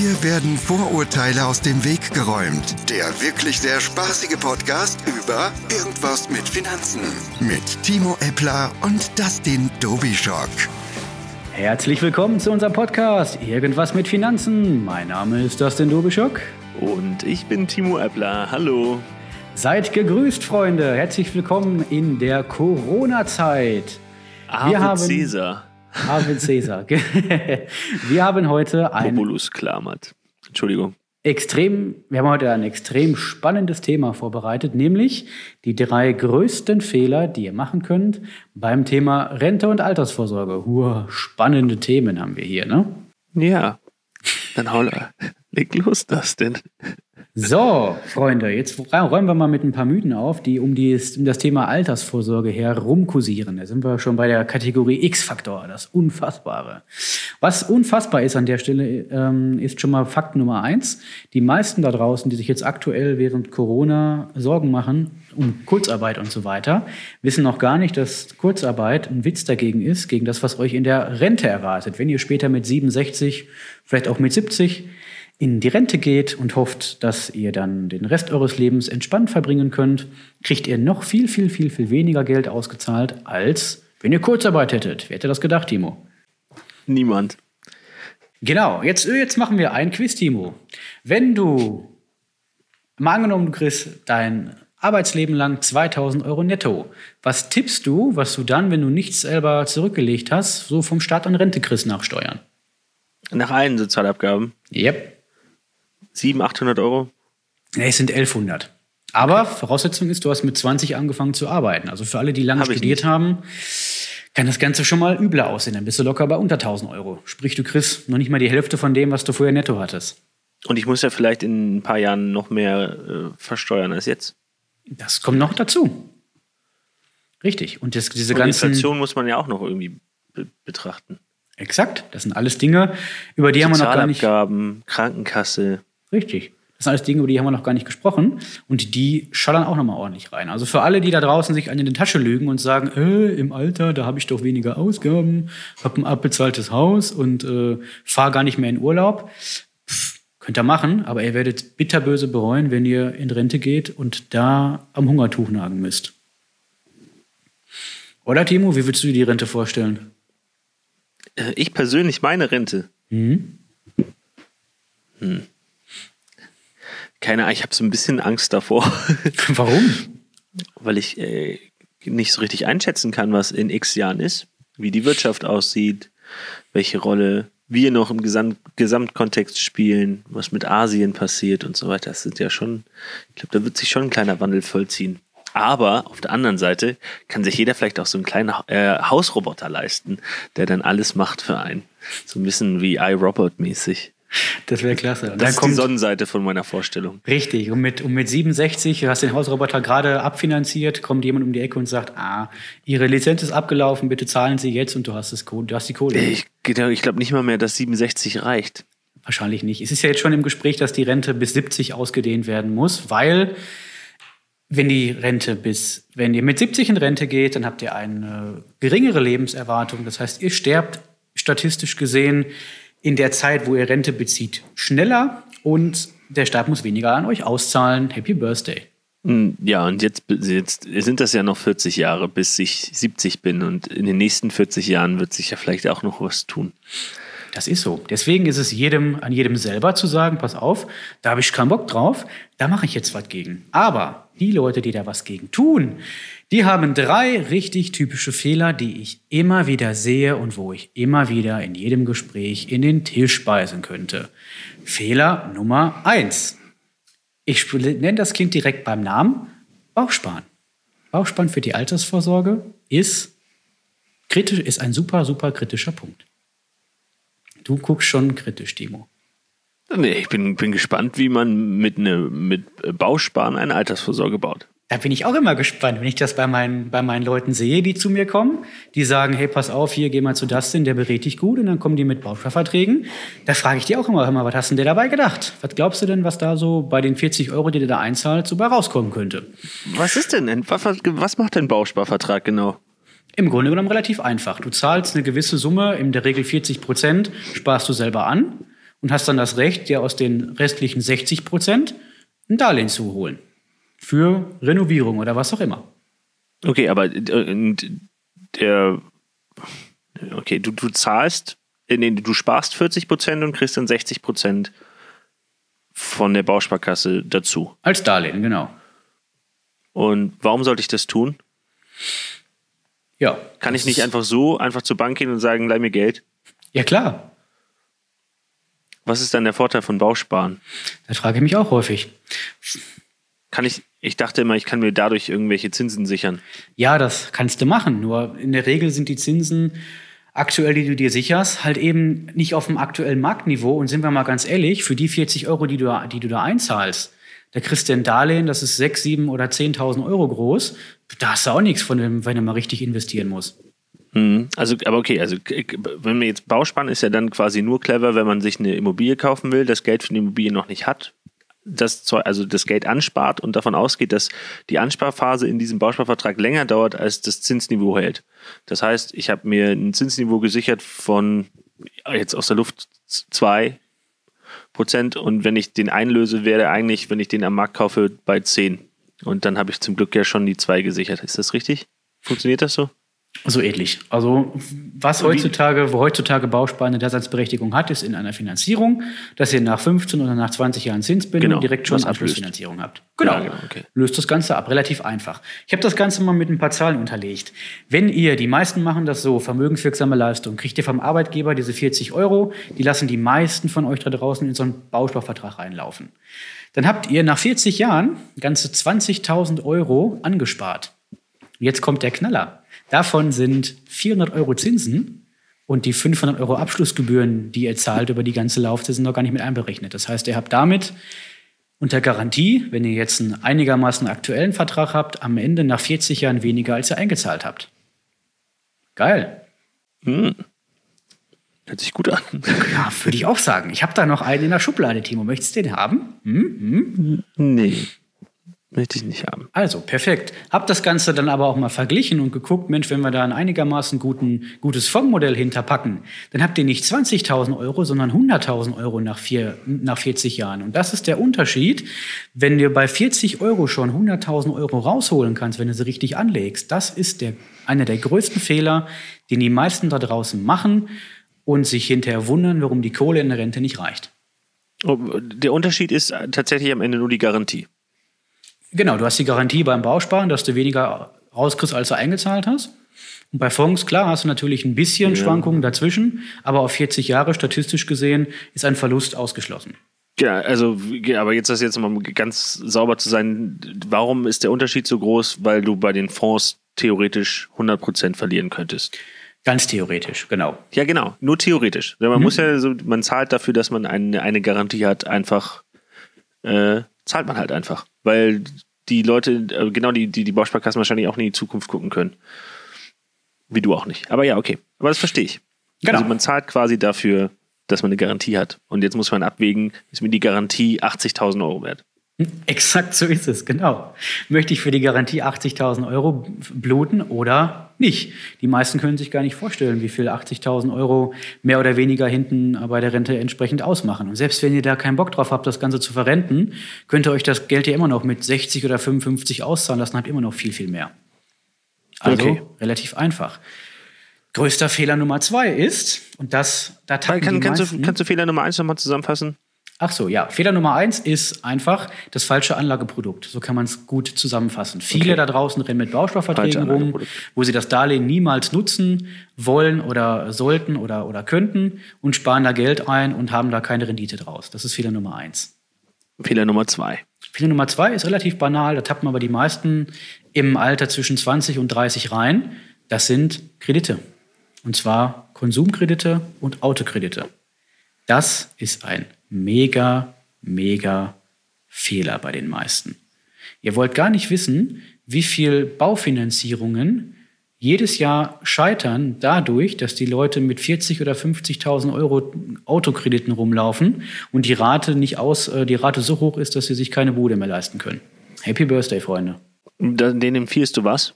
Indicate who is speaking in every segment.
Speaker 1: Hier werden Vorurteile aus dem Weg geräumt. Der wirklich sehr spaßige Podcast über Irgendwas mit Finanzen. Mit Timo Eppler und Dustin Dobischock.
Speaker 2: Herzlich willkommen zu unserem Podcast Irgendwas mit Finanzen. Mein Name ist Dustin Dobischock.
Speaker 3: Und ich bin Timo Eppler. Hallo.
Speaker 2: Seid gegrüßt, Freunde. Herzlich willkommen in der Corona-Zeit.
Speaker 3: Ave haben Caesar.
Speaker 2: Ave Caesar. Wir haben heute ein.
Speaker 3: Populus klammert. Entschuldigung.
Speaker 2: Extrem, wir haben heute ein extrem spannendes Thema vorbereitet, nämlich die drei größten Fehler, die ihr machen könnt beim Thema Rente und Altersvorsorge. Hua, spannende Themen haben wir hier, ne?
Speaker 3: Ja. Dann hau, leg los, das denn.
Speaker 2: So, Freunde, jetzt räumen wir mal mit ein paar Mythen auf, die um, die, um das Thema Altersvorsorge herumkursieren. Da sind wir schon bei der Kategorie X-Faktor, das Unfassbare. Was unfassbar ist an der Stelle, ähm, ist schon mal Fakt Nummer eins. Die meisten da draußen, die sich jetzt aktuell während Corona Sorgen machen um Kurzarbeit und so weiter, wissen noch gar nicht, dass Kurzarbeit ein Witz dagegen ist, gegen das, was euch in der Rente erwartet. Wenn ihr später mit 67, vielleicht auch mit 70 in die Rente geht und hofft, dass ihr dann den Rest eures Lebens entspannt verbringen könnt, kriegt ihr noch viel, viel, viel, viel weniger Geld ausgezahlt, als wenn ihr Kurzarbeit hättet. Wer hätte das gedacht, Timo?
Speaker 3: Niemand.
Speaker 2: Genau, jetzt, jetzt machen wir ein Quiz, Timo. Wenn du, mal angenommen, du kriegst dein Arbeitsleben lang 2000 Euro netto, was tippst du, was du dann, wenn du nichts selber zurückgelegt hast, so vom Staat an Rente kriegst nach Steuern?
Speaker 3: Nach allen Sozialabgaben?
Speaker 2: Yep.
Speaker 3: 700, 800 Euro?
Speaker 2: Nee, es sind 1100. Aber okay. Voraussetzung ist, du hast mit 20 angefangen zu arbeiten. Also für alle, die lange Hab studiert haben, kann das Ganze schon mal übler aussehen. Dann bist du locker bei unter 1000 Euro. Sprich, du kriegst noch nicht mal die Hälfte von dem, was du vorher netto hattest.
Speaker 3: Und ich muss ja vielleicht in ein paar Jahren noch mehr äh, versteuern als jetzt.
Speaker 2: Das kommt noch dazu. Richtig. Und das, diese
Speaker 3: Und
Speaker 2: ganzen.
Speaker 3: Inflation muss man ja auch noch irgendwie be betrachten.
Speaker 2: Exakt. Das sind alles Dinge, über die haben wir noch gar nicht.
Speaker 3: Krankenkasse.
Speaker 2: Richtig. Das sind alles Dinge, über die haben wir noch gar nicht gesprochen. Und die schallern auch nochmal ordentlich rein. Also für alle, die da draußen sich an in die Tasche lügen und sagen, äh, im Alter, da habe ich doch weniger Ausgaben, habe ein abbezahltes Haus und äh, fahre gar nicht mehr in Urlaub. Pff, könnt ihr machen, aber ihr werdet bitterböse bereuen, wenn ihr in Rente geht und da am Hungertuch nagen müsst. Oder Timo, wie würdest du dir die Rente vorstellen?
Speaker 3: Äh, ich persönlich meine Rente. Mhm. Hm keine Ahnung, ich habe so ein bisschen Angst davor.
Speaker 2: Warum?
Speaker 3: Weil ich äh, nicht so richtig einschätzen kann, was in x Jahren ist, wie die Wirtschaft aussieht, welche Rolle wir noch im Gesamt Gesamtkontext spielen, was mit Asien passiert und so weiter. Das sind ja schon, ich glaube, da wird sich schon ein kleiner Wandel vollziehen. Aber auf der anderen Seite kann sich jeder vielleicht auch so einen kleinen äh, Hausroboter leisten, der dann alles macht für einen. So ein bisschen wie iRobot mäßig.
Speaker 2: Das wäre klasse.
Speaker 3: Und das ist die Sonnenseite von meiner Vorstellung.
Speaker 2: Richtig. Und mit, und mit 67, du hast den Hausroboter gerade abfinanziert, kommt jemand um die Ecke und sagt, ah, Ihre Lizenz ist abgelaufen, bitte zahlen Sie jetzt und du hast, das, du hast die Kohle.
Speaker 3: Ich, ich glaube nicht mal mehr, dass 67 reicht.
Speaker 2: Wahrscheinlich nicht. Es ist ja jetzt schon im Gespräch, dass die Rente bis 70 ausgedehnt werden muss, weil wenn die Rente bis, wenn ihr mit 70 in Rente geht, dann habt ihr eine geringere Lebenserwartung. Das heißt, ihr sterbt statistisch gesehen in der Zeit, wo ihr Rente bezieht, schneller und der Staat muss weniger an euch auszahlen. Happy Birthday.
Speaker 3: Hm, ja, und jetzt, jetzt sind das ja noch 40 Jahre, bis ich 70 bin. Und in den nächsten 40 Jahren wird sich ja vielleicht auch noch was tun.
Speaker 2: Das ist so. Deswegen ist es jedem, an jedem selber zu sagen, pass auf, da habe ich keinen Bock drauf, da mache ich jetzt was gegen. Aber die Leute, die da was gegen tun, die haben drei richtig typische Fehler, die ich immer wieder sehe und wo ich immer wieder in jedem Gespräch in den Tisch speisen könnte. Fehler Nummer eins. Ich nenne das Kind direkt beim Namen. Bauchsparen. Bauchsparen für die Altersvorsorge ist kritisch, ist ein super, super kritischer Punkt. Du guckst schon kritisch, Timo.
Speaker 3: Nee, ich bin, bin gespannt, wie man mit, ne, mit Bausparen eine Altersvorsorge baut.
Speaker 2: Da bin ich auch immer gespannt, wenn ich das bei meinen, bei meinen Leuten sehe, die zu mir kommen, die sagen, hey, pass auf, hier, geh mal zu Dustin, der berät dich gut, und dann kommen die mit Bausparverträgen. Da frage ich die auch immer, hör mal, was hast denn der dabei gedacht? Was glaubst du denn, was da so bei den 40 Euro, die der da einzahlt, so bei rauskommen könnte?
Speaker 3: Was ist denn, was, was macht denn Bausparvertrag genau?
Speaker 2: Im Grunde genommen relativ einfach. Du zahlst eine gewisse Summe, in der Regel 40 Prozent, sparst du selber an und hast dann das Recht, dir aus den restlichen 60 Prozent ein Darlehen zu holen. Für Renovierung oder was auch immer.
Speaker 3: Okay, aber äh, der, okay, du, du zahlst, äh, nee, du sparst 40 Prozent und kriegst dann 60 Prozent von der Bausparkasse dazu.
Speaker 2: Als Darlehen, genau.
Speaker 3: Und warum sollte ich das tun?
Speaker 2: Ja.
Speaker 3: Kann ich nicht einfach so einfach zur Bank gehen und sagen, leih mir Geld?
Speaker 2: Ja, klar.
Speaker 3: Was ist dann der Vorteil von Bausparen?
Speaker 2: Das frage ich mich auch häufig.
Speaker 3: Kann ich, ich dachte immer, ich kann mir dadurch irgendwelche Zinsen sichern.
Speaker 2: Ja, das kannst du machen. Nur in der Regel sind die Zinsen aktuell, die du dir sicherst, halt eben nicht auf dem aktuellen Marktniveau. Und sind wir mal ganz ehrlich, für die 40 Euro, die du, die du da einzahlst, da kriegst du ein Darlehen, das ist 6, 7 oder 10.000 Euro groß. Da hast du auch nichts von dem, wenn du mal richtig investieren musst.
Speaker 3: Mhm. Also, aber okay, also wenn man jetzt Bausparen ist ja dann quasi nur clever, wenn man sich eine Immobilie kaufen will, das Geld für die Immobilie noch nicht hat, das also das Geld anspart und davon ausgeht, dass die Ansparphase in diesem Bausparvertrag länger dauert, als das Zinsniveau hält. Das heißt, ich habe mir ein Zinsniveau gesichert von jetzt aus der Luft zwei Prozent und wenn ich den einlöse, wäre eigentlich, wenn ich den am Markt kaufe, bei zehn. Und dann habe ich zum Glück ja schon die zwei gesichert. Ist das richtig? Funktioniert das so?
Speaker 2: So ähnlich. Also was heutzutage, wo heutzutage Bausparen eine Daseinsberechtigung hat, ist in einer Finanzierung, dass ihr nach 15 oder nach 20 Jahren Zinsbindung genau, direkt schon Abschlussfinanzierung habt. Genau. Ja, genau okay. Löst das Ganze ab. Relativ einfach. Ich habe das Ganze mal mit ein paar Zahlen unterlegt. Wenn ihr, die meisten machen das so, vermögenswirksame Leistung, kriegt ihr vom Arbeitgeber diese 40 Euro, die lassen die meisten von euch da draußen in so einen Bausparvertrag reinlaufen. Dann habt ihr nach 40 Jahren ganze 20.000 Euro angespart. Jetzt kommt der Knaller. Davon sind 400 Euro Zinsen und die 500 Euro Abschlussgebühren, die ihr zahlt über die ganze Laufzeit, sind noch gar nicht mit einberechnet. Das heißt, ihr habt damit unter Garantie, wenn ihr jetzt einen einigermaßen aktuellen Vertrag habt, am Ende nach 40 Jahren weniger, als ihr eingezahlt habt. Geil.
Speaker 3: Hm. Hört sich gut an.
Speaker 2: Ja, würde ich auch sagen. Ich habe da noch einen in der Schublade, Timo. Möchtest du den haben? Hm? Hm?
Speaker 3: Nee. Möchte ich nicht haben.
Speaker 2: Also, perfekt. Hab das Ganze dann aber auch mal verglichen und geguckt, Mensch, wenn wir da ein einigermaßen guten, gutes Fondsmodell hinterpacken, dann habt ihr nicht 20.000 Euro, sondern 100.000 Euro nach, vier, nach 40 Jahren. Und das ist der Unterschied, wenn du bei 40 Euro schon 100.000 Euro rausholen kannst, wenn du sie richtig anlegst. Das ist der, einer der größten Fehler, den die meisten da draußen machen und sich hinterher wundern, warum die Kohle in der Rente nicht reicht.
Speaker 3: Der Unterschied ist tatsächlich am Ende nur die Garantie.
Speaker 2: Genau, du hast die Garantie beim Bausparen, dass du weniger rauskriegst, als du eingezahlt hast. Und bei Fonds, klar, hast du natürlich ein bisschen ja. Schwankungen dazwischen, aber auf 40 Jahre statistisch gesehen ist ein Verlust ausgeschlossen.
Speaker 3: Ja, also, aber jetzt das jetzt mal ganz sauber zu sein, warum ist der Unterschied so groß? Weil du bei den Fonds theoretisch 100% verlieren könntest.
Speaker 2: Ganz theoretisch, genau.
Speaker 3: Ja, genau, nur theoretisch. Man mhm. muss ja so, man zahlt dafür, dass man eine, eine Garantie hat, einfach äh, zahlt man halt einfach. Weil die Leute, äh, genau die, die, die Bausparkassen wahrscheinlich auch in die Zukunft gucken können. Wie du auch nicht. Aber ja, okay. Aber das verstehe ich. Genau. Also man zahlt quasi dafür, dass man eine Garantie hat. Und jetzt muss man abwägen, ist mir die Garantie 80.000 Euro wert?
Speaker 2: Exakt so ist es, genau. Möchte ich für die Garantie 80.000 Euro bluten oder nicht? Die meisten können sich gar nicht vorstellen, wie viel 80.000 Euro mehr oder weniger hinten bei der Rente entsprechend ausmachen. Und selbst wenn ihr da keinen Bock drauf habt, das Ganze zu verrenten, könnt ihr euch das Geld ja immer noch mit 60 oder 55 auszahlen lassen, habt immer noch viel, viel mehr. Also okay. relativ einfach. Größter Fehler Nummer zwei ist, und das, da
Speaker 3: kann, kannst, du, kannst du Fehler Nummer eins nochmal zusammenfassen?
Speaker 2: Ach so, ja. Fehler Nummer eins ist einfach das falsche Anlageprodukt. So kann man es gut zusammenfassen. Viele okay. da draußen rennen mit Bausparverträgen rum, wo sie das Darlehen niemals nutzen wollen oder sollten oder, oder könnten und sparen da Geld ein und haben da keine Rendite draus. Das ist Fehler Nummer eins.
Speaker 3: Fehler Nummer zwei.
Speaker 2: Fehler Nummer zwei ist relativ banal. Da tappen aber die meisten im Alter zwischen 20 und 30 rein. Das sind Kredite. Und zwar Konsumkredite und Autokredite. Das ist ein mega, mega Fehler bei den meisten. Ihr wollt gar nicht wissen, wie viel Baufinanzierungen jedes Jahr scheitern dadurch, dass die Leute mit 40 oder 50.000 Euro Autokrediten rumlaufen und die Rate nicht aus, äh, die Rate so hoch ist, dass sie sich keine Bude mehr leisten können. Happy Birthday, Freunde.
Speaker 3: Den empfiehlst du was?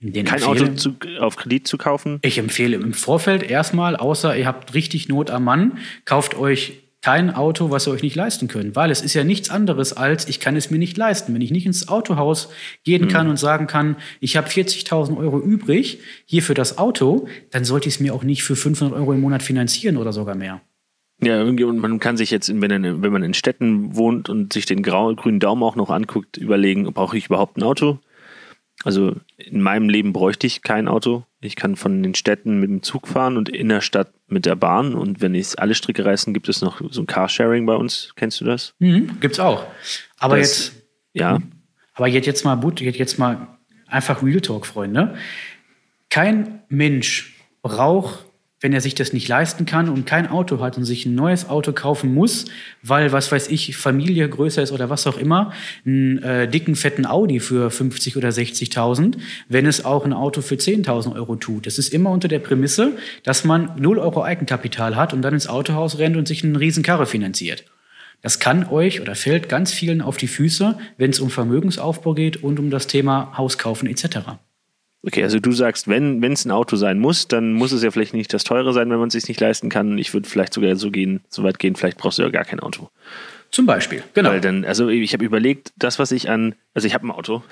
Speaker 3: Den Kein Auto zu, auf Kredit zu kaufen?
Speaker 2: Ich empfehle im Vorfeld erstmal, außer ihr habt richtig Not am Mann, kauft euch kein Auto, was ihr euch nicht leisten könnt, weil es ist ja nichts anderes als, ich kann es mir nicht leisten. Wenn ich nicht ins Autohaus gehen kann und sagen kann, ich habe 40.000 Euro übrig hier für das Auto, dann sollte ich es mir auch nicht für 500 Euro im Monat finanzieren oder sogar mehr.
Speaker 3: Ja, und man kann sich jetzt, wenn, wenn man in Städten wohnt und sich den grau, grünen Daumen auch noch anguckt, überlegen, brauche ich überhaupt ein Auto? Also in meinem Leben bräuchte ich kein Auto. Ich kann von den Städten mit dem Zug fahren und in der Stadt mit der Bahn. Und wenn ich alle Stricke reißen, gibt es noch so ein Carsharing bei uns. Kennst du das?
Speaker 2: Mhm, gibt's auch. Aber das, jetzt.
Speaker 3: Ja.
Speaker 2: Aber jetzt, jetzt mal, jetzt mal einfach Real Talk, Freunde. Kein Mensch braucht wenn er sich das nicht leisten kann und kein Auto hat und sich ein neues Auto kaufen muss, weil, was weiß ich, Familie größer ist oder was auch immer, einen äh, dicken, fetten Audi für 50 oder 60.000, wenn es auch ein Auto für 10.000 Euro tut. Das ist immer unter der Prämisse, dass man 0 Euro Eigenkapital hat und dann ins Autohaus rennt und sich einen Riesenkarre finanziert. Das kann euch oder fällt ganz vielen auf die Füße, wenn es um Vermögensaufbau geht und um das Thema Hauskaufen etc.
Speaker 3: Okay, also du sagst, wenn es ein Auto sein muss, dann muss es ja vielleicht nicht das teure sein, wenn man es sich nicht leisten kann. Ich würde vielleicht sogar so gehen, so weit gehen, vielleicht brauchst du ja gar kein Auto.
Speaker 2: Zum Beispiel, genau.
Speaker 3: Weil dann, also ich habe überlegt, das, was ich an, also ich habe ein Auto,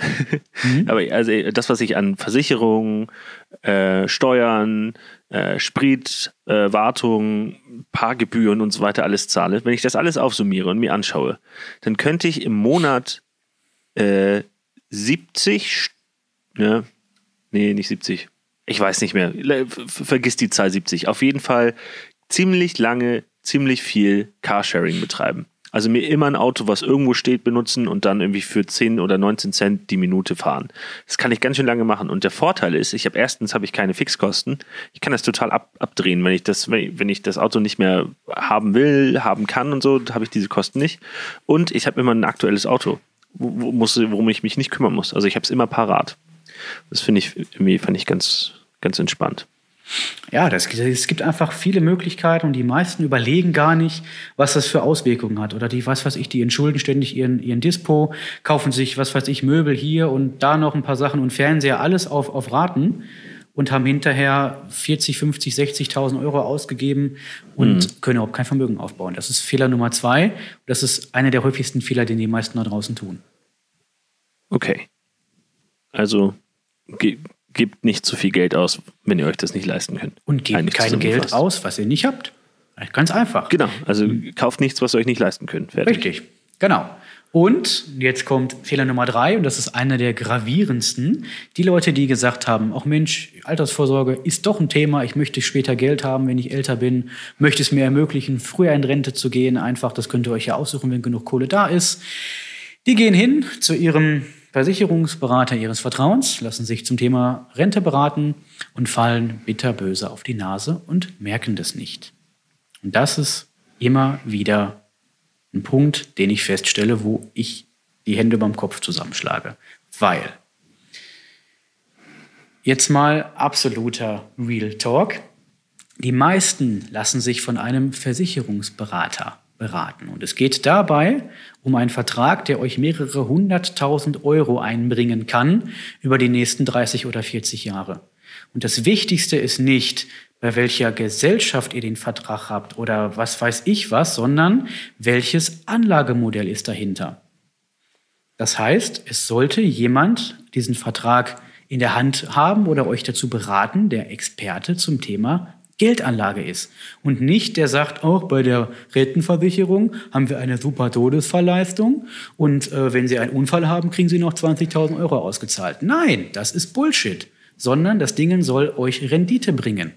Speaker 3: mhm. aber also das, was ich an Versicherungen, äh, Steuern, äh, Sprit, äh, Wartung, Paargebühren und so weiter alles zahle, wenn ich das alles aufsummiere und mir anschaue, dann könnte ich im Monat äh, 70, ne, Nee, nicht 70. Ich weiß nicht mehr. Vergiss die Zahl 70. Auf jeden Fall ziemlich lange, ziemlich viel Carsharing betreiben. Also mir immer ein Auto, was irgendwo steht, benutzen und dann irgendwie für 10 oder 19 Cent die Minute fahren. Das kann ich ganz schön lange machen. Und der Vorteil ist, ich habe erstens habe ich keine Fixkosten. Ich kann das total ab, abdrehen, wenn ich das, wenn ich das Auto nicht mehr haben will, haben kann und so, habe ich diese Kosten nicht. Und ich habe immer ein aktuelles Auto, wo, muss, worum ich mich nicht kümmern muss. Also ich habe es immer parat. Das finde ich irgendwie fand ich ganz, ganz entspannt.
Speaker 2: Ja, das, es gibt einfach viele Möglichkeiten und die meisten überlegen gar nicht, was das für Auswirkungen hat. Oder die, was weiß ich, die entschulden ständig ihren, ihren Dispo, kaufen sich, was weiß ich, Möbel hier und da noch ein paar Sachen und Fernseher, alles auf, auf Raten und haben hinterher 40, 50, 60.000 Euro ausgegeben und mhm. können überhaupt kein Vermögen aufbauen. Das ist Fehler Nummer zwei. Das ist einer der häufigsten Fehler, den die meisten da draußen tun.
Speaker 3: Okay. Also ge gebt nicht zu viel Geld aus, wenn ihr euch das nicht leisten könnt.
Speaker 2: Und gebt kein Geld aus, was ihr nicht habt. Ganz einfach.
Speaker 3: Genau, also kauft nichts, was ihr euch nicht leisten könnt.
Speaker 2: Fertig. Richtig, genau. Und jetzt kommt Fehler Nummer drei, und das ist einer der gravierendsten. Die Leute, die gesagt haben, auch Mensch, Altersvorsorge ist doch ein Thema, ich möchte später Geld haben, wenn ich älter bin, möchte es mir ermöglichen, früher in Rente zu gehen, einfach, das könnt ihr euch ja aussuchen, wenn genug Kohle da ist. Die gehen hin zu ihrem Versicherungsberater ihres Vertrauens lassen sich zum Thema Rente beraten und fallen bitterböse auf die Nase und merken das nicht. Und das ist immer wieder ein Punkt, den ich feststelle, wo ich die Hände beim Kopf zusammenschlage. Weil, jetzt mal absoluter Real Talk, die meisten lassen sich von einem Versicherungsberater beraten. Und es geht dabei um einen Vertrag, der euch mehrere hunderttausend Euro einbringen kann über die nächsten 30 oder 40 Jahre. Und das Wichtigste ist nicht, bei welcher Gesellschaft ihr den Vertrag habt oder was weiß ich was, sondern welches Anlagemodell ist dahinter. Das heißt, es sollte jemand diesen Vertrag in der Hand haben oder euch dazu beraten, der Experte zum Thema Geldanlage ist. Und nicht, der sagt, auch bei der Rentenversicherung haben wir eine super Todesfallleistung und äh, wenn Sie einen Unfall haben, kriegen Sie noch 20.000 Euro ausgezahlt. Nein, das ist Bullshit, sondern das Ding soll euch Rendite bringen.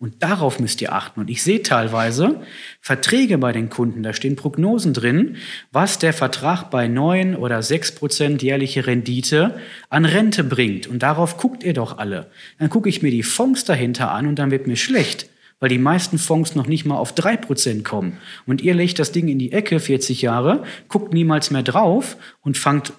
Speaker 2: Und darauf müsst ihr achten. Und ich sehe teilweise Verträge bei den Kunden, da stehen Prognosen drin, was der Vertrag bei neun oder sechs Prozent jährliche Rendite an Rente bringt. Und darauf guckt ihr doch alle. Dann gucke ich mir die Fonds dahinter an und dann wird mir schlecht, weil die meisten Fonds noch nicht mal auf drei Prozent kommen. Und ihr legt das Ding in die Ecke 40 Jahre, guckt niemals mehr drauf und fangt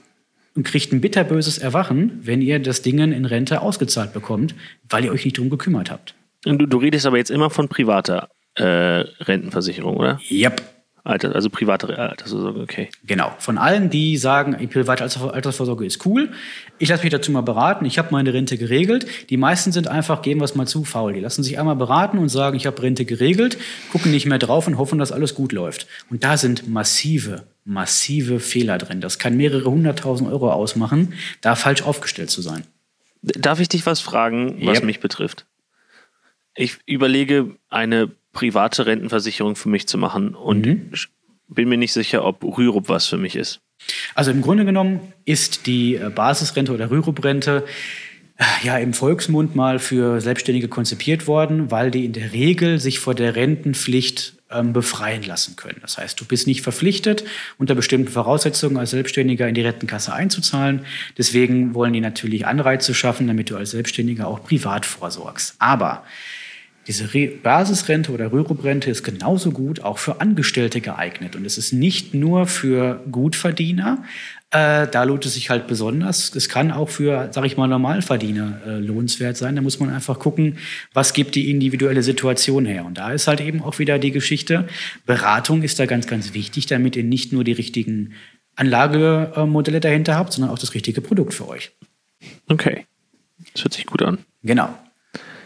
Speaker 2: und kriegt ein bitterböses Erwachen, wenn ihr das Ding in Rente ausgezahlt bekommt, weil ihr euch nicht drum gekümmert habt.
Speaker 3: Du, du redest aber jetzt immer von privater äh, Rentenversicherung, oder?
Speaker 2: Yep.
Speaker 3: Alter, also private Altersvorsorge, okay.
Speaker 2: Genau. Von allen, die sagen, private Altersvorsorge ist cool, ich lasse mich dazu mal beraten, ich habe meine Rente geregelt. Die meisten sind einfach, geben wir es mal zu, faul. Die lassen sich einmal beraten und sagen, ich habe Rente geregelt, gucken nicht mehr drauf und hoffen, dass alles gut läuft. Und da sind massive, massive Fehler drin. Das kann mehrere hunderttausend Euro ausmachen, da falsch aufgestellt zu sein.
Speaker 3: Darf ich dich was fragen, was yep. mich betrifft? Ich überlege, eine private Rentenversicherung für mich zu machen und mhm. bin mir nicht sicher, ob Rürup was für mich ist.
Speaker 2: Also im Grunde genommen ist die äh, Basisrente oder Rürup-Rente äh, ja im Volksmund mal für Selbstständige konzipiert worden, weil die in der Regel sich vor der Rentenpflicht ähm, befreien lassen können. Das heißt, du bist nicht verpflichtet, unter bestimmten Voraussetzungen als Selbstständiger in die Rentenkasse einzuzahlen. Deswegen wollen die natürlich Anreize schaffen, damit du als Selbstständiger auch privat vorsorgst. Aber diese Re Basisrente oder Rürup-Rente ist genauso gut auch für Angestellte geeignet. Und es ist nicht nur für Gutverdiener, äh, da lohnt es sich halt besonders. Es kann auch für, sag ich mal, Normalverdiener äh, lohnenswert sein. Da muss man einfach gucken, was gibt die individuelle Situation her. Und da ist halt eben auch wieder die Geschichte. Beratung ist da ganz, ganz wichtig, damit ihr nicht nur die richtigen Anlagemodelle dahinter habt, sondern auch das richtige Produkt für euch.
Speaker 3: Okay. Das hört sich gut an.
Speaker 2: Genau.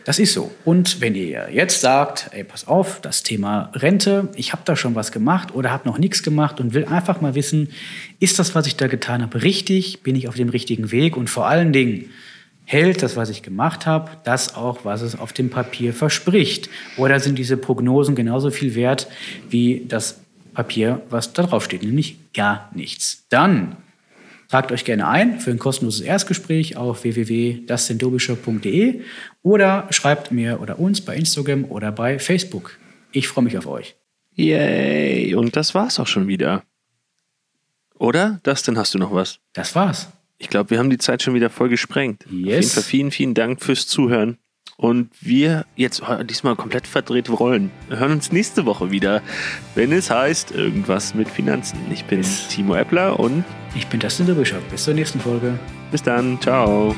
Speaker 2: Das ist so. Und wenn ihr jetzt sagt, ey, pass auf, das Thema Rente, ich habe da schon was gemacht oder habe noch nichts gemacht und will einfach mal wissen, ist das, was ich da getan habe, richtig? Bin ich auf dem richtigen Weg? Und vor allen Dingen, hält das, was ich gemacht habe, das auch, was es auf dem Papier verspricht? Oder sind diese Prognosen genauso viel wert wie das Papier, was da drauf steht, nämlich gar nichts? Dann Tragt euch gerne ein für ein kostenloses Erstgespräch auf www.dassendobischer.de oder schreibt mir oder uns bei Instagram oder bei Facebook. Ich freue mich auf euch.
Speaker 3: Yay! Und das war's auch schon wieder. Oder? Dustin, hast du noch was?
Speaker 2: Das war's.
Speaker 3: Ich glaube, wir haben die Zeit schon wieder voll gesprengt.
Speaker 2: Yes. Auf jeden
Speaker 3: Fall vielen, vielen Dank fürs Zuhören. Und wir jetzt diesmal komplett verdreht rollen. Wir hören uns nächste Woche wieder, wenn es heißt irgendwas mit Finanzen. Ich bin. Timo Eppler und
Speaker 2: ich bin Dustin der Bischof. Bis zur nächsten Folge.
Speaker 3: Bis dann. Ciao.